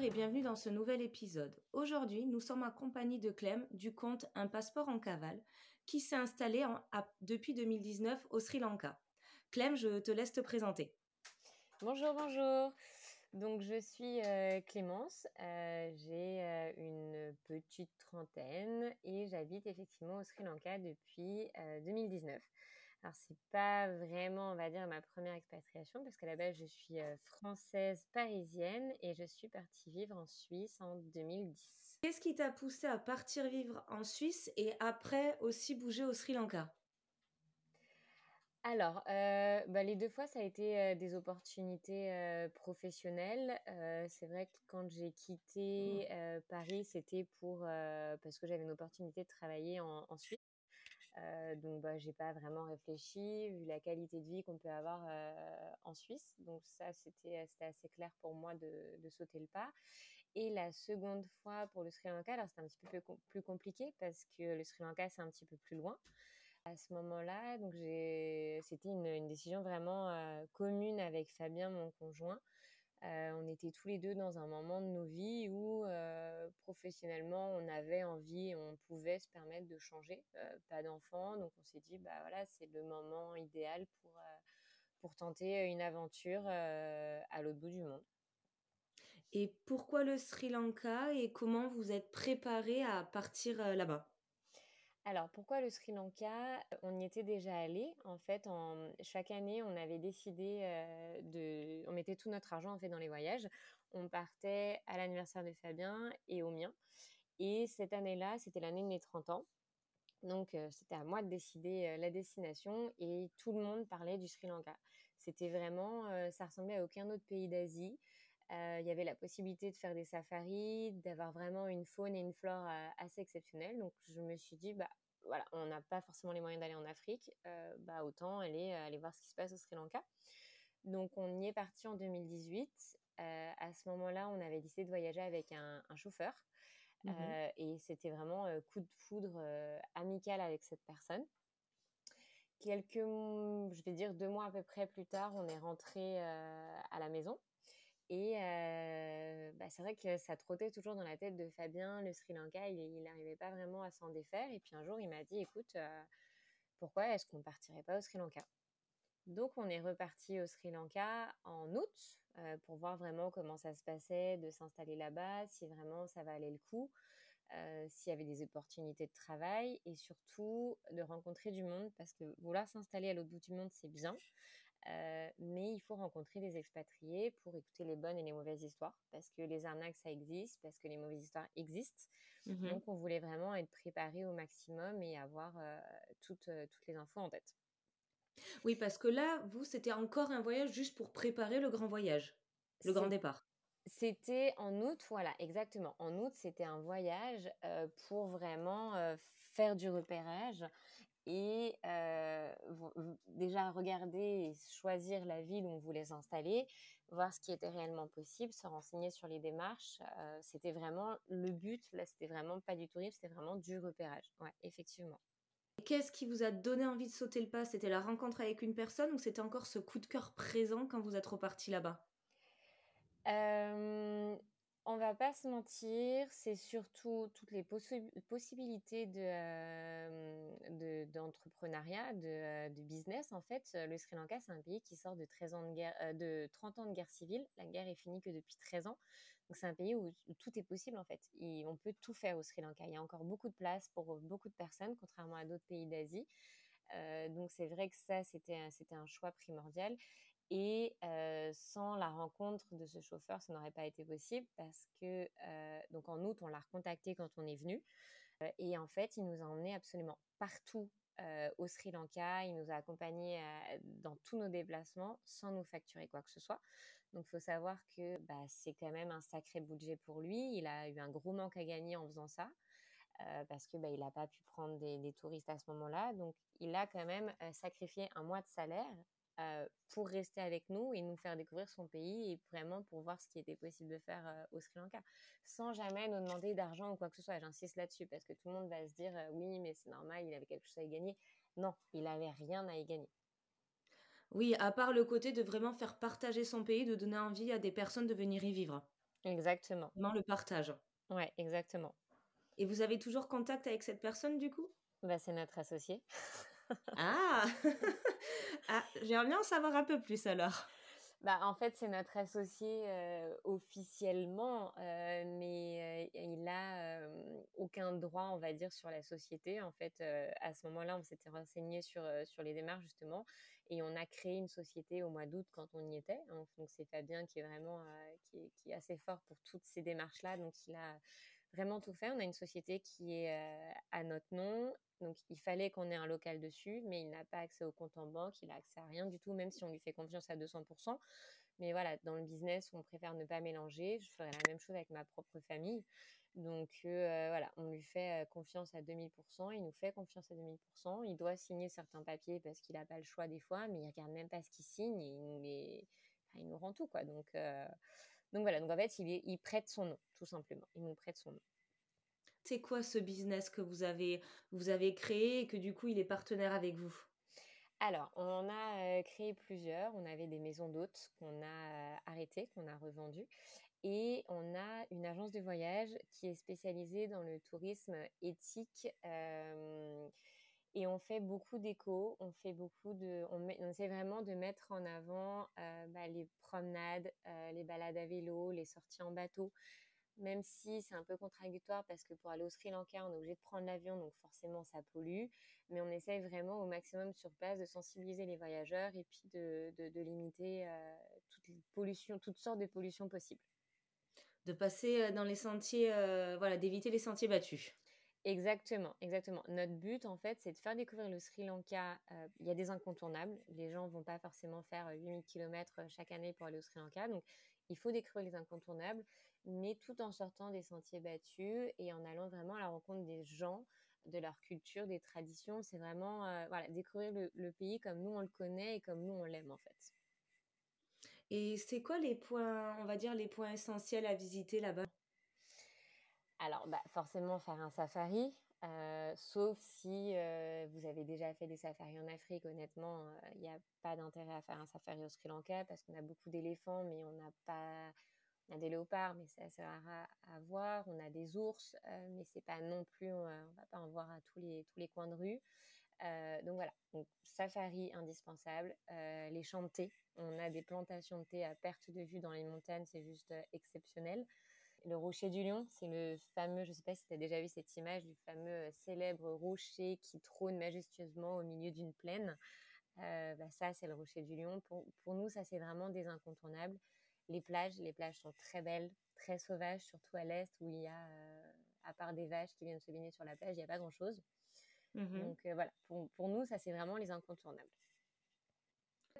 Et bienvenue dans ce nouvel épisode. Aujourd'hui, nous sommes en compagnie de Clem du compte Un passeport en cavale qui s'est installé depuis 2019 au Sri Lanka. Clem, je te laisse te présenter. Bonjour, bonjour. Donc, je suis euh, Clémence, euh, j'ai euh, une petite trentaine et j'habite effectivement au Sri Lanka depuis euh, 2019. Alors, c'est pas vraiment, on va dire, ma première expatriation parce qu'à la base, je suis française parisienne et je suis partie vivre en Suisse en 2010. Qu'est-ce qui t'a poussé à partir vivre en Suisse et après aussi bouger au Sri Lanka? Alors, euh, bah, les deux fois, ça a été euh, des opportunités euh, professionnelles. C'est vrai que quand j'ai quitté euh, Paris, c'était pour parce que j'avais une opportunité de travailler en, en Suisse. Euh, donc, bah, j'ai pas vraiment réfléchi vu la qualité de vie qu'on peut avoir euh, en Suisse. Donc, ça, c'était c'était assez clair pour moi de, de sauter le pas. Et la seconde fois pour le Sri Lanka, alors c'était un petit peu plus com- plus compliqué parce que le Sri Lanka, c'est un petit peu plus loin. À ce moment-là, c'était une, une décision vraiment euh, commune avec Fabien, mon conjoint. Euh, on était tous les deux dans un moment de nos vies où euh, professionnellement, on avait envie, on pouvait se permettre de changer. Euh, pas d'enfants, donc on s'est dit, bah voilà, c'est le moment idéal pour, pour tenter une aventure à l'autre bout du monde. Et pourquoi le Sri Lanka et comment vous êtes préparé à partir là-bas? Alors, pourquoi le Sri Lanka? On y était déjà allé. En fait, en, chaque année, on avait décidé euh, de... On mettait tout notre argent en fait dans les voyages. On partait à l'anniversaire de Fabien et au mien. Et cette année-là, c'était l'année de mes 30 ans. Donc, euh, c'était à moi de décider euh, la destination et tout le monde parlait du Sri Lanka. C'était vraiment, euh, ça ressemblait à aucun autre pays d'Asie. Euh, Il y avait la possibilité de faire des safaris, d'avoir vraiment une faune et une flore euh, assez exceptionnelles. Donc, je me suis dit, bah voilà, on n'a pas forcément les moyens d'aller en Afrique, euh, bah autant aller, aller voir ce qui se passe au Sri Lanka. Donc, on y est parti en 2018. Euh, à ce moment-là, on avait décidé de voyager avec un, un chauffeur. Euh, et c'était vraiment coup de foudre amical avec cette personne. Quelques, je vais dire deux mois à peu près plus tard, on est rentré à la maison. Et bah, c'est vrai que ça trottait toujours dans la tête de Fabien, le Sri Lanka, il n'arrivait pas vraiment à s'en défaire. Et puis un jour, il m'a dit, écoute, pourquoi est-ce qu'on ne partirait pas au Sri Lanka? Donc on est reparti au Sri Lanka en août pour voir vraiment comment ça se passait, de s'installer là-bas, si vraiment ça valait le coup, s'il y avait des opportunités de travail et surtout de rencontrer du monde parce que vouloir s'installer à l'autre bout du monde, c'est bien. Euh, mais il faut rencontrer des expatriés pour écouter les bonnes et les mauvaises histoires, parce que les arnaques, ça existe, parce que les mauvaises histoires existent. Mhm. Donc, on voulait vraiment être préparé au maximum et avoir euh, toutes, euh, toutes les infos en tête. Oui, parce que là, vous, c'était encore un voyage juste pour préparer le grand voyage, le grand départ. C'était en août, voilà, exactement. En août, c'était un voyage euh, pour vraiment euh, faire du repérage et euh, déjà regarder et choisir la ville où on voulait s'installer, voir ce qui était réellement possible, se renseigner sur les démarches. Euh, c'était vraiment le but, là, c'était vraiment pas du tourisme, c'était vraiment du repérage. Ouais, effectivement. Qu'est-ce qui vous a donné envie de sauter le pas? C'était la rencontre avec une personne ou c'était encore ce coup de cœur présent quand vous êtes reparti là-bas? Euh, on va pas se mentir, c'est surtout toutes les possi- possibilités de, euh, de- d'entrepreneuriat, de, euh, business. En fait, Euh, le Sri Lanka, c'est un pays qui sort de, 13 ans de, guerre, euh, de 30 ans de guerre civile. La guerre est finie que depuis 13 ans. Donc, c'est un pays où, tout est possible, en fait. On peut tout faire au Sri Lanka. Il y a encore beaucoup de place pour beaucoup de personnes, contrairement à d'autres pays d'Asie. Euh, donc, c'est vrai que ça, c'était un choix primordial. Et sans la rencontre de ce chauffeur, ça n'aurait pas été possible parce que, donc en août, on l'a recontacté quand on est venu. Et en fait, il nous a emmenés absolument partout au Sri Lanka. Il nous a accompagnés dans tous nos déplacements sans nous facturer quoi que ce soit. Donc, il faut savoir que bah, c'est quand même un sacré budget pour lui. Il a eu un gros manque à gagner en faisant ça. parce que bah, il n'a pas pu prendre des, touristes à ce moment-là. Donc, il a quand même sacrifié un mois de salaire pour rester avec nous et nous faire découvrir son pays et vraiment pour voir ce qui était possible de faire au Sri Lanka, sans jamais nous demander d'argent ou quoi que ce soit. J'insiste là-dessus parce que tout le monde va se dire oui, mais c'est normal, il avait quelque chose à y gagner. Non, il n'avait rien à y gagner. Oui, à part le côté de vraiment faire partager son pays, de donner envie à des personnes de venir y vivre. Exactement. Vraiment le partage. Ouais, exactement. Et vous avez toujours contact avec cette personne du coup? Bah, C'est notre associé. ah, ah J'aimerais bien en savoir un peu plus alors. Bah, en fait, c'est notre associé euh, officiellement, euh, mais euh, il n'a aucun droit, on va dire, sur la société. En fait, à ce moment-là, on s'était renseigné sur, sur les démarches, justement, et on a créé une société au mois d'août quand on y était. Donc, c'est Fabien qui est vraiment qui qui, assez fort pour toutes ces démarches-là. Donc, il a vraiment tout fait. On a une société qui est à notre nom. Donc, il fallait qu'on ait un local dessus, mais il n'a pas accès au compte en banque, il n'a accès à rien du tout, même si on lui fait confiance à 200%. Mais voilà, dans le business, on préfère ne pas mélanger. Je ferai la même chose avec ma propre famille. Donc voilà, on lui fait confiance à 2000%, il nous fait confiance à 2000%. Il doit signer certains papiers parce qu'il n'a pas le choix des fois, mais il regarde même pas ce qu'il signe et il nous, il nous rend tout. quoi. Donc, donc voilà, donc en fait, il, il prête son nom, tout simplement. Il nous prête son nom. C'est quoi ce business que vous avez, vous avez créé et que du coup il est partenaire avec vous? Alors, on a créé plusieurs. On avait des maisons d'hôtes qu'on a arrêtées, qu'on a revendues. Et on a une agence de voyage qui est spécialisée dans le tourisme éthique. Et on fait beaucoup d'éco, on fait beaucoup de, on, essaie vraiment de mettre en avant bah, les promenades, les balades à vélo, les sorties en bateau même si c'est un peu contradictoire parce que pour aller au Sri Lanka, on est obligé de prendre l'avion, donc forcément ça pollue. Mais on essaye vraiment au maximum sur place de sensibiliser les voyageurs et puis de, limiter euh, toutes les pollutions, toutes sortes de pollutions possibles. De passer euh, dans les sentiers, euh, voilà, d'éviter les sentiers battus. Exactement, exactement. Notre but, en fait, c'est de faire découvrir le Sri Lanka. Il y a des incontournables. Les gens vont pas forcément faire 8000 km chaque année pour aller au Sri Lanka. Donc, il faut découvrir les incontournables mais tout en sortant des sentiers battus et en allant vraiment à la rencontre des gens, de leur culture, des traditions. C'est vraiment euh, voilà, découvrir le, pays comme nous on le connaît et comme nous on l'aime en fait. Et c'est quoi les points, on va dire, les points essentiels à visiter là-bas? Alors, bah, forcément faire un safari, euh, sauf si euh, vous avez déjà fait des safaris en Afrique, honnêtement, il n'y a pas d'intérêt à faire un safari au Sri Lanka parce qu'on a beaucoup d'éléphants, mais on n'a pas a des léopards, mais c'est assez rare à, voir. On a des ours, euh, mais c'est pas non plus, on va, va pas en voir à tous les, tous les coins de rue. Euh, donc voilà, safari indispensable. Euh, les champs de thé, on a des plantations de thé à perte de vue dans les montagnes, c'est juste exceptionnel. Le rocher du lion, c'est le fameux, je ne sais pas si tu as déjà vu cette image du fameux célèbre rocher qui trône majestueusement au milieu d'une plaine. Bah, ça, c'est le rocher du lion. Pour, pour nous, ça, c'est vraiment des incontournables les plages, les plages sont très belles, très sauvages, surtout à l'est où il y a, euh, à part des vaches qui viennent se baigner sur la plage, il n'y a pas grand-chose. Mmh Donc euh, voilà, pour, nous, ça c'est vraiment les incontournables.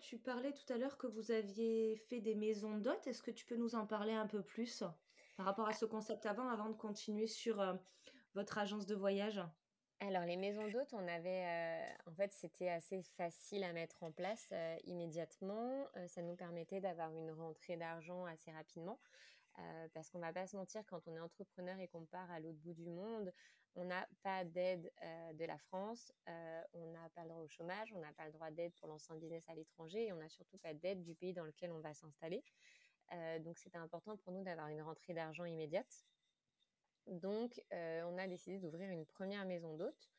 Tu parlais tout à l'heure que vous aviez fait des maisons d'hôtes. Est-ce que tu peux nous en parler un peu plus? Par rapport à ce concept avant, avant de continuer sur euh, votre agence de voyage? Alors, les maisons d'hôtes, on avait, euh, en fait, c'était assez facile à mettre en place euh, immédiatement. Ça nous permettait d'avoir une rentrée d'argent assez rapidement. parce qu'on va pas se mentir, quand on est entrepreneur et qu'on part à l'autre bout du monde, on n'a pas d'aide de la France, on n'a pas le droit au chômage, on n'a pas le droit d'aide pour lancer un business à l'étranger et on n'a surtout pas d'aide du pays dans lequel on va s'installer. Donc, c'était important pour nous d'avoir une rentrée d'argent immédiate. Donc, euh, on a décidé d'ouvrir une première maison d'hôtes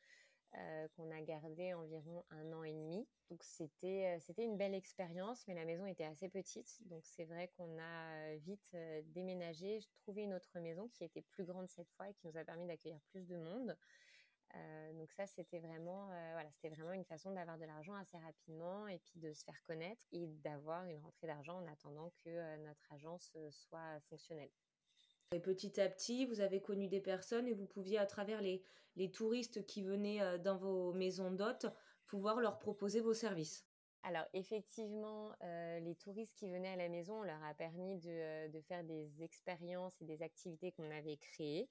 euh, qu'on a gardée environ un an et demi. Donc, c'était, euh, c'était une belle expérience, mais la maison était assez petite. Donc, c'est vrai qu'on a vite déménagé, trouvé une autre maison qui était plus grande cette fois et qui nous a permis d'accueillir plus de monde. Donc ça, c'était vraiment, voilà, c'était vraiment une façon d'avoir de l'argent assez rapidement et puis de se faire connaître et d'avoir une rentrée d'argent en attendant que notre agence soit fonctionnelle. Et petit à petit, vous avez connu des personnes et vous pouviez, à travers les, les touristes qui venaient euh, dans vos maisons d'hôtes, pouvoir leur proposer vos services. Alors effectivement, les touristes qui venaient à la maison, on leur a permis de, de faire des expériences et des activités qu'on avait créées.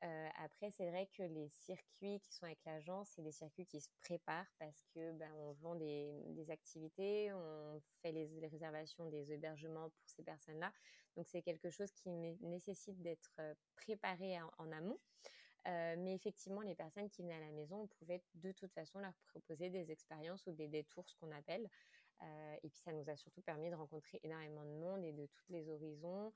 après, c'est vrai que les circuits qui sont avec l'agence, c'est des circuits qui se préparent parce que ben, on vend des, activités, on fait les, réservations des hébergements pour ces personnes-là. Donc c'est quelque chose qui nécessite d'être préparé en amont. Euh, mais effectivement, les personnes qui venaient à la maison, on pouvait de toute façon leur proposer des expériences ou des détours, ce qu'on appelle. Euh, et puis, ça nous a surtout permis de rencontrer énormément de monde et de tous les horizons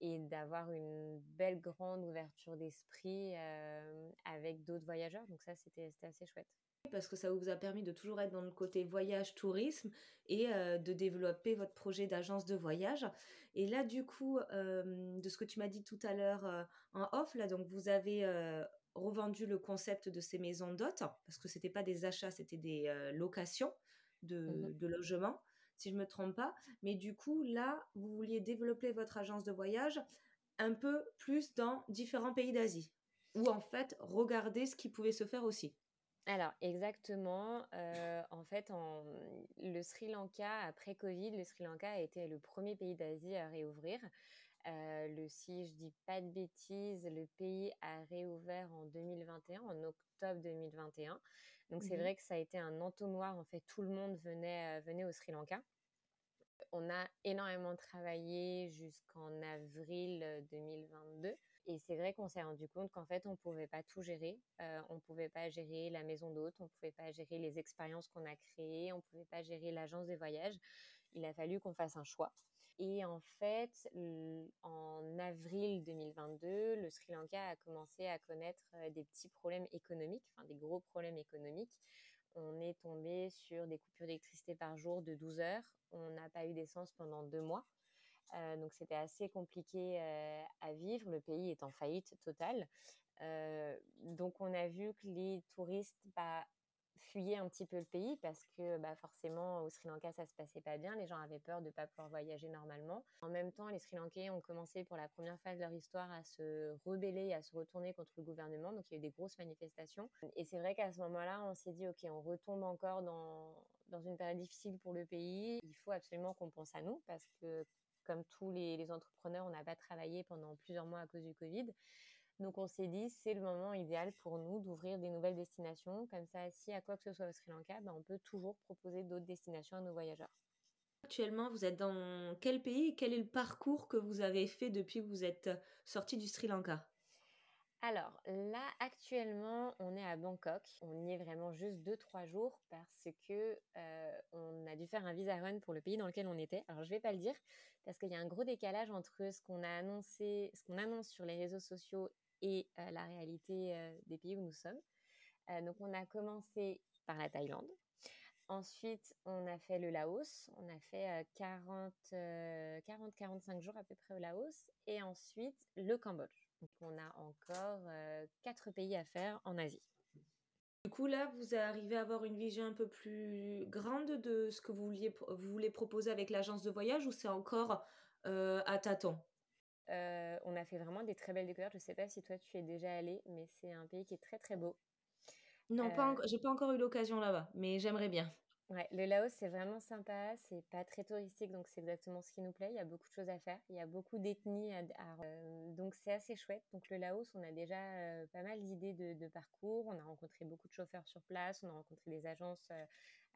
et d'avoir une belle grande ouverture d'esprit euh, avec d'autres voyageurs. Donc ça, c'était assez chouette parce que ça vous a permis de toujours être dans le côté voyage, tourisme et euh, de développer votre projet d'agence de voyage. Et là, du coup, euh, de ce que tu m'as dit tout à l'heure en off, là, donc vous avez revendu le concept de ces maisons d'hôtes parce que c'était pas des achats, c'était des locations de, mmh de logements, si je me trompe pas. Mais du coup, là, vous vouliez développer votre agence de voyage un peu plus dans différents pays d'Asie ou en fait regarder ce qui pouvait se faire aussi. Alors, exactement. Euh, en fait, le Sri Lanka, après Covid, le Sri Lanka a été le premier pays d'Asie à réouvrir. Euh, le, si je dis pas de bêtises, le pays a réouvert en 2021, en octobre 2021. Donc, c'est mmh vrai que ça a été un entonnoir. En fait, tout le monde venait, euh, venait au Sri Lanka. On a énormément travaillé jusqu'en avril 2022. Et c'est vrai qu'on s'est rendu compte qu'en fait, on ne pouvait pas tout gérer. Euh, on ne pouvait pas gérer la maison d'hôte, on ne pouvait pas gérer les expériences qu'on a créées, on ne pouvait pas gérer l'agence des voyages. Il a fallu qu'on fasse un choix. Et en fait, en avril 2022, le Sri Lanka a commencé à connaître euh, des petits problèmes économiques, enfin des gros problèmes économiques. On est tombé sur des coupures d'électricité par jour de 12 heures. On n'a pas eu d'essence pendant deux mois. Euh, donc c'était assez compliqué euh, à vivre. Le pays est en faillite totale. Donc on a vu que les touristes bah, fuyaient un petit peu le pays parce que bah, forcément au Sri Lanka ça se passait pas bien. Les gens avaient peur de ne pas pouvoir voyager normalement. En même temps, les Sri Lankais ont commencé pour la première fois de leur histoire à se rebeller, à se retourner contre le gouvernement. Donc il y a eu des grosses manifestations. Et c'est vrai qu'à ce moment-là, on s'est dit ok, on retombe encore dans dans une période difficile pour le pays. Il faut absolument qu'on pense à nous parce que comme tous les, entrepreneurs, on n'a pas travaillé pendant plusieurs mois à cause du Covid. Donc on s'est dit, c'est le moment idéal pour nous d'ouvrir des nouvelles destinations. Comme ça, si à quoi que ce soit au Sri Lanka, ben, on peut toujours proposer d'autres destinations à nos voyageurs. Actuellement, vous êtes dans quel pays Quel est le parcours que vous avez fait depuis que vous êtes sorti du Sri Lanka? Alors là, actuellement, on est à Bangkok. On y est vraiment juste 2-3 jours parce que euh, on a dû faire un visa run pour le pays dans lequel on était. Alors je vais pas le dire parce qu'il y a un gros décalage entre ce qu'on a annoncé, ce qu'on annonce sur les réseaux sociaux et la réalité des pays où nous sommes. donc on a commencé par la Thaïlande. Ensuite, on a fait le Laos. On a fait 40-45 jours à peu près au Laos. Et ensuite, le Cambodge. Donc, on a encore quatre pays à faire en Asie. Du coup, là, vous arrivez à avoir une vision un peu plus grande de ce que vous, vouliez, vous voulez proposer avec l'agence de voyage ou c'est encore à tâtons? Euh, On a fait vraiment des très belles découvertes. Je ne sais pas si toi, tu es déjà allé, mais c'est un pays qui est très, très beau. Non, pas j'ai pas encore eu l'occasion là-bas, mais j'aimerais bien. Ouais, le Laos, c'est vraiment sympa. C'est pas très touristique, donc c'est exactement ce qui nous plaît. Il y a beaucoup de choses à faire. Il y a beaucoup d'ethnies à, euh, donc c'est assez chouette. Donc le Laos, on a déjà euh, pas mal d'idées de, parcours. On a rencontré beaucoup de chauffeurs sur place. On a rencontré des agences euh,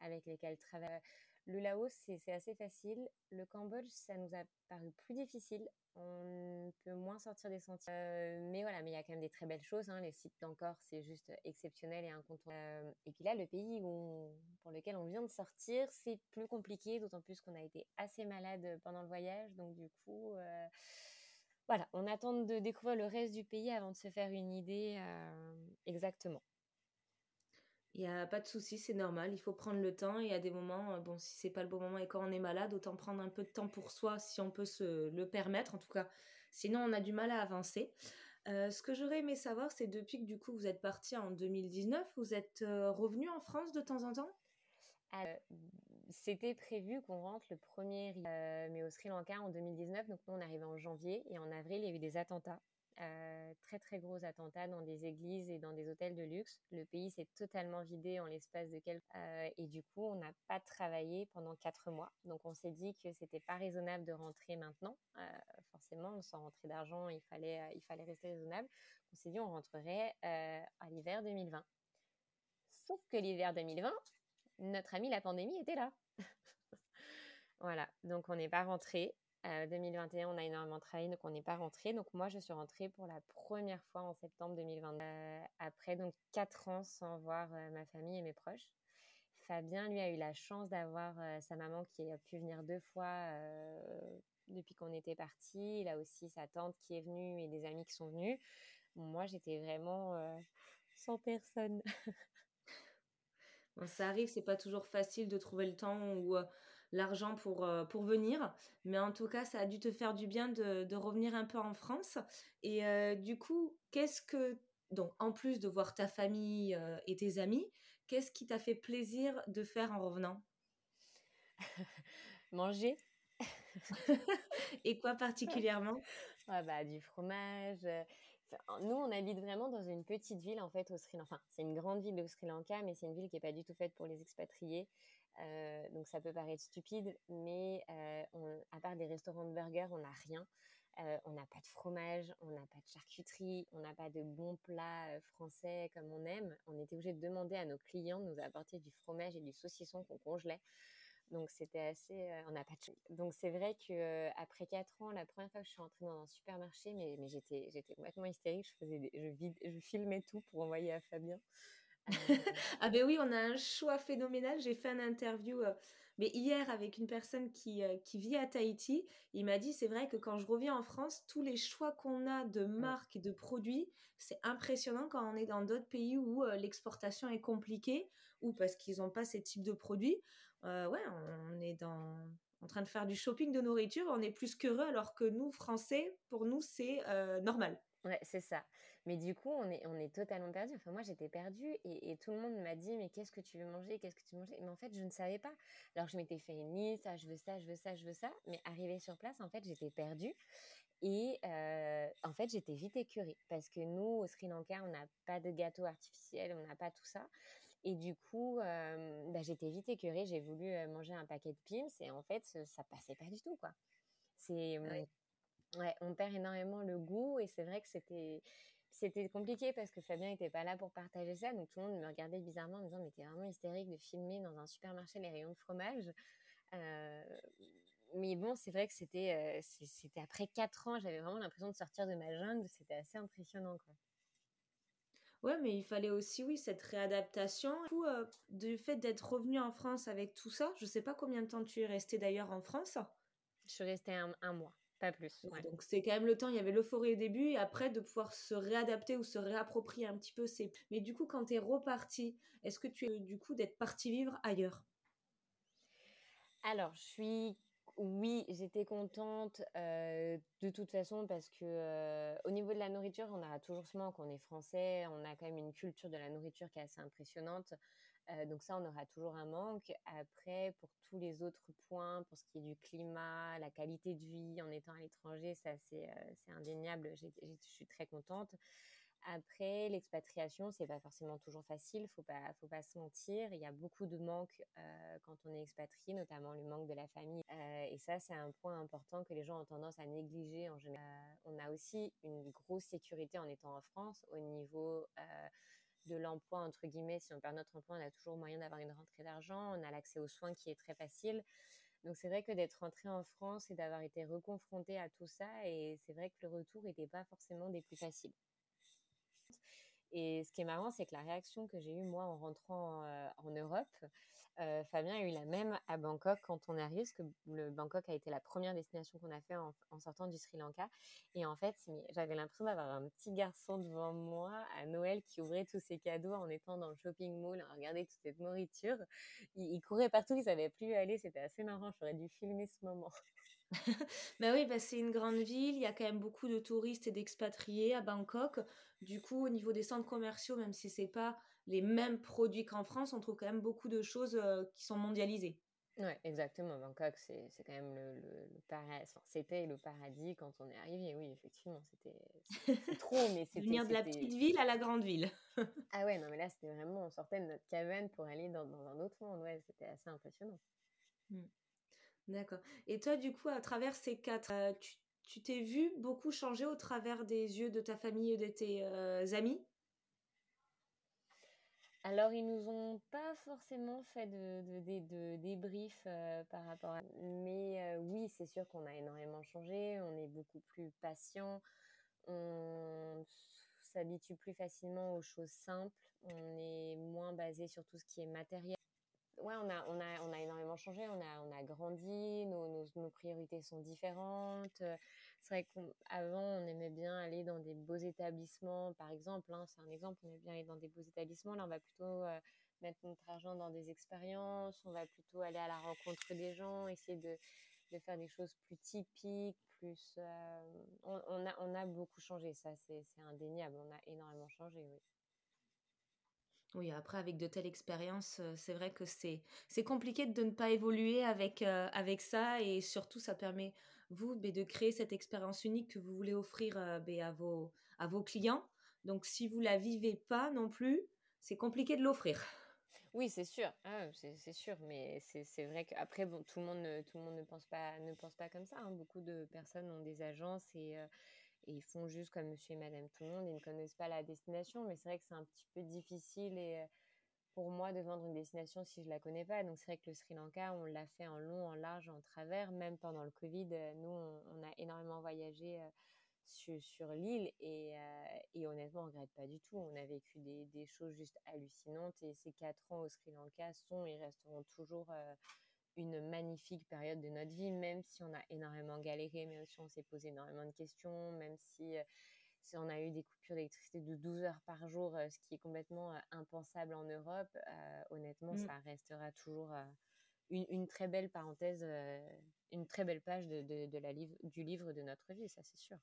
avec lesquelles travailler. Le Laos, c'est assez facile. Le Cambodge, ça nous a paru plus difficile. On peut moins sortir des sentiers. Euh, mais voilà, mais il y a quand même des très belles choses. Hein. Les sites d'encore, c'est juste exceptionnel et incontournable. Euh, et puis là, le pays pour lequel on vient de sortir, c'est plus compliqué, d'autant plus qu'on a été assez malade pendant le voyage. Donc du coup, euh, voilà, on attend de découvrir le reste du pays avant de se faire une idée exactement. Il n'y a pas de souci, c'est normal. Il faut prendre le temps. Il y a des moments, euh, bon, si c'est pas le bon moment et quand on est malade, autant prendre un peu de temps pour soi si on peut se le permettre. En tout cas, sinon on a du mal à avancer. Euh, ce que j'aurais aimé savoir, c'est depuis que du coup vous êtes parti en 2019, vous êtes euh, revenu en France de temps en temps? C'était prévu qu'on rentre le premier, mais au Sri Lanka en 2019. Donc nous on arrivait en janvier et en avril il y a eu des attentats très très gros attentats dans des églises et dans des hôtels de luxe. Le pays s'est totalement vidé en l'espace de quelques et du coup on n'a pas travaillé pendant quatre mois. Donc on s'est dit que c'était pas raisonnable de rentrer maintenant. forcément, sans rentrer d'argent, il fallait il fallait rester raisonnable. On s'est dit on rentrerait à l'hiver 2020. Sauf que l'hiver 2020, notre ami la pandémie était là. voilà, donc on n'est pas rentré. 2021, on a énormément travaillé, donc on n'est pas rentré. Donc moi, je suis rentrée pour la première fois en septembre 2022, euh, après donc quatre ans sans voir euh, ma famille et mes proches. Fabien, lui, a eu la chance d'avoir euh, sa maman qui a pu venir deux fois depuis qu'on était parti. Il a aussi sa tante qui est venue et des amis qui sont venus. Moi, j'étais vraiment sans personne. ça arrive, c'est pas toujours facile de trouver le temps ou l'argent pour, euh, pour venir. Mais en tout cas, ça a dû te faire du bien de, de revenir un peu en France. Et euh, du coup, qu'est-ce que, donc en plus de voir ta famille euh, et tes amis, qu'est-ce qui t'a fait plaisir de faire en revenant? Manger. et quoi particulièrement? Ah bah, Du fromage. Nous, on habite vraiment dans une petite ville en fait au Sri Lanka. Enfin, c'est une grande ville au Sri Lanka, mais c'est une ville qui n'est pas du tout faite pour les expatriés. Euh, donc ça peut paraître stupide, mais euh, à part des restaurants de burgers, on n'a rien. Euh, on n'a pas de fromage, on n'a pas de charcuterie, on n'a pas de bons plats français comme on aime. On était obligé de demander à nos clients de nous apporter du fromage et du saucisson qu'on congelait. Donc c'était assez, on n'a pas de Donc c'est vrai que après quatre ans, la première fois que je suis entrée dans un supermarché, mais, mais j'étais j'étais complètement hystérique. Je faisais, je, je filmais tout pour envoyer à Fabien. ah ben oui, on a un choix phénoménal. J'ai fait un interview euh, mais hier avec une personne qui, euh, qui vit à Tahiti. Il m'a dit, c'est vrai que quand je reviens en France, tous les choix qu'on a de marques et de produits, c'est impressionnant quand on est dans d'autres pays où euh, l'exportation est compliquée ou parce qu'ils n'ont pas ces types de produits. Ouais, on est en train de faire du shopping de nourriture, on est plus qu'heureux alors que nous, Français, pour nous, c'est normal. Ouais, c'est ça. Mais du coup, on est, totalement perdu. Enfin, moi, j'étais perdue et, tout le monde m'a dit, mais qu'est-ce que tu veux manger? Qu'est-ce que tu veux Mais en fait, je ne savais pas. Alors, je m'étais fait une liste, ah, je veux ça, je veux ça, je veux ça. Mais arrivé sur place, en fait, j'étais perdue. Et euh, en fait, j'étais vite écœurée parce que nous, au Sri Lanka, on n'a pas de gâteau artificiel, on n'a pas tout ça. Et du coup, euh, bah, j'étais vite écœurée. J'ai voulu euh, manger un paquet de Pims et en fait, ça passait pas du tout, quoi. C'est Ouais, on perd énormément le goût et c'est vrai que c'était c'était compliqué parce que Fabien n'était pas là pour partager ça, donc tout le monde me regardait bizarrement en me disant mais t'es vraiment hystérique de filmer dans un supermarché les rayons de fromage. Euh, mais bon, c'est vrai que c'était euh, c'était après quatre ans, j'avais vraiment l'impression de sortir de ma jungle, c'était assez impressionnant quoi. Ouais, mais il fallait aussi, oui, cette réadaptation. Du coup, euh, du fait d'être revenu en France avec tout ça, je sais pas combien de temps tu es resté d'ailleurs en France. Je suis restée un mois. Pas plus. Donc c'est quand même le temps, il y avait l'euphorie au début et après de pouvoir se réadapter ou se réapproprier un petit peu. Mais du coup, quand tu es reparti, est-ce que tu es du coup d'être parti vivre ailleurs? Alors, je suis oui, j'étais contente de toute façon parce que au niveau de la nourriture, on a toujours ce manque. On est français, on a quand même une culture de la nourriture qui est assez impressionnante. Donc ça, on aura toujours un manque. Après, pour tous les autres points, pour ce qui est du climat, la qualité de vie en étant à l'étranger, ça c'est indéniable. je suis très contente. Après, l'expatriation, c'est pas forcément toujours facile, faut pas, faut pas se mentir. Il y a beaucoup de manques euh, quand on est expatrié, notamment le manque de la famille. Euh, et ça, c'est un point important que les gens ont tendance à négliger en général. Euh, on a aussi une grosse sécurité en étant en France au niveau de l'emploi, entre guillemets. Si on perd notre emploi, on a toujours moyen d'avoir une rentrée d'argent. On a l'accès aux soins qui est très facile. Donc c'est vrai que d'être rentré en France et d'avoir été reconfronté à tout ça, et c'est vrai que le retour n'était pas forcément des plus faciles. Et ce qui est marrant, c'est que la réaction que j'ai eue moi en rentrant euh, en Europe, euh, Fabien a eu la même à Bangkok quand on est arrivé, parce que le Bangkok a été la première destination qu'on a fait en, sortant du Sri Lanka. Et en fait, j'avais l'impression d'avoir un petit garçon devant moi à Noël qui ouvrait tous ses cadeaux en étant dans le shopping mall, en regardant toute cette nourriture. Il, il courait partout, il savait plus où aller. C'était assez marrant. J'aurais dû filmer ce moment. bah oui, bah c'est une grande ville, il y a quand même beaucoup de touristes et d'expatriés à Bangkok. Du coup, au niveau des centres commerciaux, même si c'est pas les mêmes produits qu'en France, on trouve quand même beaucoup de choses euh, qui sont mondialisées. Ouais, exactement. Bangkok, c'est c'est quand même le, le, le paradis. Enfin, c'était le paradis quand on est arrivé. Oui, effectivement, c'était trop, mais c'était Venir de la petite ville à la grande ville. Ah ouais, non, mais là, c'était vraiment, on sortait de notre cabane pour aller dans, dans un autre monde. Ouais, c'était assez impressionnant. Mm. D'accord. Et toi, du coup, à travers ces quatre, euh, tu tu t'es vu beaucoup changer au travers des yeux de ta famille et de tes euh, amis? Alors, ils nous ont pas forcément fait de, de, de, de débrief euh, par rapport à... Mais oui, c'est sûr qu'on a énormément changé, on est beaucoup plus patient, on s'habitue plus facilement aux choses simples, on est moins basé sur tout ce qui est matériel. Ouais, on a, on a, on a énormément changé, on a, on a grandi, nos, nos, nos priorités sont différentes. Euh, C'est vrai qu'avant, on aimait bien aller dans des beaux établissements, par exemple, hein, c'est un exemple, on aimait bien aller dans des beaux établissements. Là, on va plutôt euh, mettre notre argent dans des expériences, on va plutôt aller à la rencontre des gens, essayer de, de faire des choses plus typiques, plus... euh, on, a, on a beaucoup changé, ça, c'est indéniable, on a énormément changé, oui. Oui, après, avec de telles expériences, euh, c'est vrai que c'est c'est compliqué de ne pas évoluer avec, euh, avec ça et surtout, ça permet, vous, ben, de créer cette expérience unique que vous voulez offrir euh, ben, à vos, à vos clients. Donc, si vous la vivez pas non plus, c'est compliqué de l'offrir. Oui, c'est sûr, ah, c'est sûr, mais c'est vrai qu'après, bon, tout le monde tout le monde ne pense pas, ne pense pas comme ça. hein. Beaucoup de personnes ont des agences et, et ils font juste comme monsieur et madame tout le monde, ils ne connaissent pas la destination, mais c'est vrai que c'est un petit peu difficile et euh, pour moi de vendre une destination si je la connais pas. Donc c'est vrai que le Sri Lanka, on l'a fait en long, en large, en travers, même pendant le Covid. euh, Nous, on, a énormément voyagé euh, sur, l'île et, honnêtement, on regrette pas du tout. On a vécu des, choses juste hallucinantes et ces quatre ans au Sri Lanka sont et resteront toujours une magnifique période de notre vie, même si on a énormément galéré, même si on s'est posé énormément de questions, même si, euh, si on a eu des coupures d'électricité de 12 heures par jour, euh, ce qui est complètement euh, impensable en Europe, euh, honnêtement, Mm. ça restera toujours euh, une, une très belle parenthèse, euh, une très belle page de, de, de la livre, du livre de notre vie, ça c'est sûr.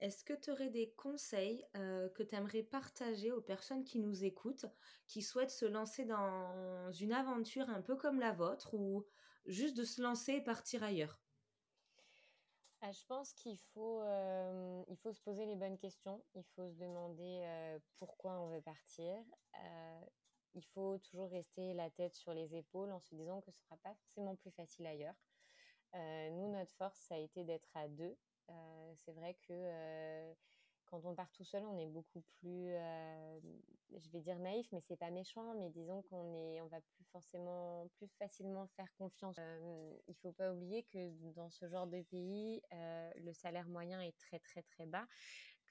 Est-ce que tu aurais des conseils que tu aimerais partager aux personnes qui nous écoutent, qui souhaitent se lancer dans une aventure un peu comme la vôtre ou juste de se lancer et partir ailleurs? Ah, je pense qu'il faut, faut se poser les bonnes questions. Il faut se demander pourquoi on veut partir. Il faut toujours rester la tête sur les épaules en se disant que ce ne sera pas forcément plus facile ailleurs. Nous, notre force, ça a été d'être à deux. Euh, c'est vrai que euh, quand on part tout seul, on est beaucoup plus, euh, je vais dire naïf, mais c'est pas méchant, mais disons qu'on est, on va plus forcément, plus facilement faire confiance. Euh, il faut pas oublier que dans ce genre de pays, le salaire moyen est très très très bas,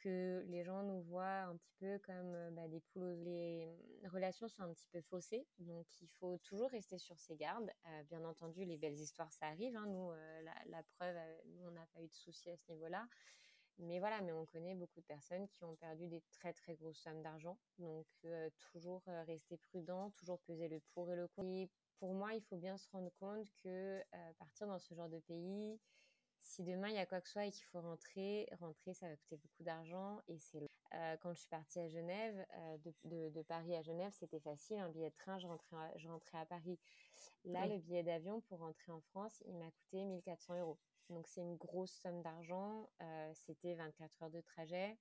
que les gens nous voient un petit peu comme euh, bah, des poules. Les relations sont un petit peu faussées, donc il faut toujours rester sur ses gardes. Euh, bien entendu, les belles histoires, ça arrive. hein. Nous, euh, la, preuve, nous, on n'a pas eu de soucis à ce niveau-là. Mais voilà, mais on connaît beaucoup de personnes qui ont perdu des très très grosses sommes d'argent. Donc toujours rester prudent, toujours peser le pour et le contre. Et pour moi, il faut bien se rendre compte que partir dans ce genre de pays, si demain il y a quoi que ce soit et qu'il faut rentrer, rentrer, ça va coûter beaucoup d'argent et c'est euh, quand je suis partie à Genève, euh, de, de, de, Paris à Genève, c'était facile. Un billet de train, je rentrais, à, je rentrais à Paris. Là, oui. le billet d'avion pour rentrer en France, il m'a coûté 1400 euros. Donc, c'est une grosse somme d'argent. Euh, c'était 24 heures de trajet.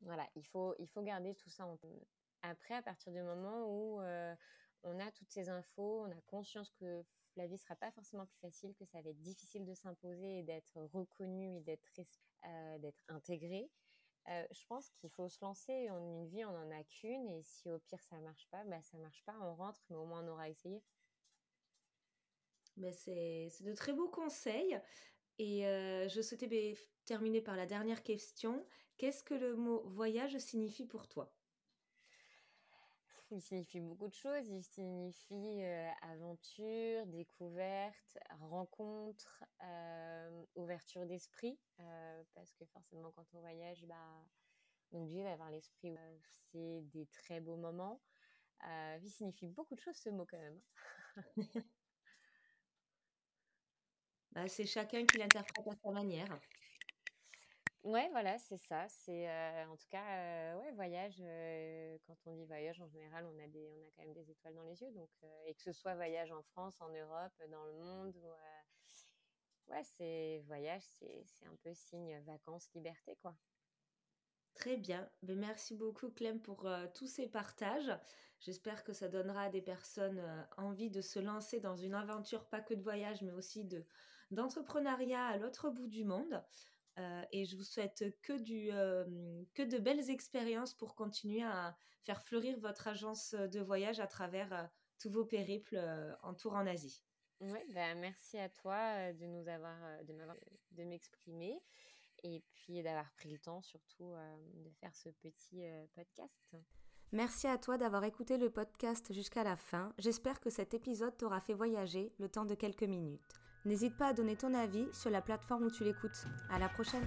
Voilà, il faut, il faut garder tout ça en tête. Après, à partir du moment où euh, on a toutes ces infos, on a conscience que la vie sera pas forcément plus facile, que ça va être difficile de s'imposer et d'être reconnu et d'être euh, d'être intégré. Euh, je pense qu'il faut se lancer. En une vie, on n'en a qu'une, et si au pire ça marche pas, bah ça marche pas, on rentre, mais au moins on aura essayé. Ben c'est de très beaux conseils. Et euh, je souhaitais terminer par la dernière question. Qu'est-ce que le mot voyage signifie pour toi? Il signifie beaucoup de choses. Il signifie euh, aventure, découverte, rencontre, euh, ouverture d'esprit. Euh, parce que forcément, quand on voyage, bah, on est obligé d'avoir l'esprit. C'est des très beaux moments. il signifie beaucoup de choses, ce mot, quand même. bah, C'est chacun qui l'interprète à sa manière. Ouais, voilà, c'est ça. C'est en tout cas, ouais, voyage. quand on dit voyage, en général, on a des, on a quand même des étoiles dans les yeux. Donc, et que ce soit voyage en France, en Europe, dans le monde, ouais, c'est voyage, c'est, un peu signe vacances, liberté, quoi. Très bien. Ben, merci beaucoup, Clem, pour tous ces partages. J'espère que ça donnera à des personnes envie de se lancer dans une aventure, pas que de voyage, mais aussi de, d'entrepreneuriat à l'autre bout du monde. Euh, et je vous souhaite que, du, euh, que de belles expériences pour continuer à faire fleurir votre agence de voyage à travers euh, tous vos périples en tour en Asie. Oui, ben merci à toi de nous avoir, de de m'exprimer et puis d'avoir pris le temps surtout de faire ce petit podcast. Merci à toi d'avoir écouté le podcast jusqu'à la fin. J'espère que cet épisode t'aura fait voyager le temps de quelques minutes. N'hésite pas à donner ton avis sur la plateforme où tu l'écoutes. À la prochaine!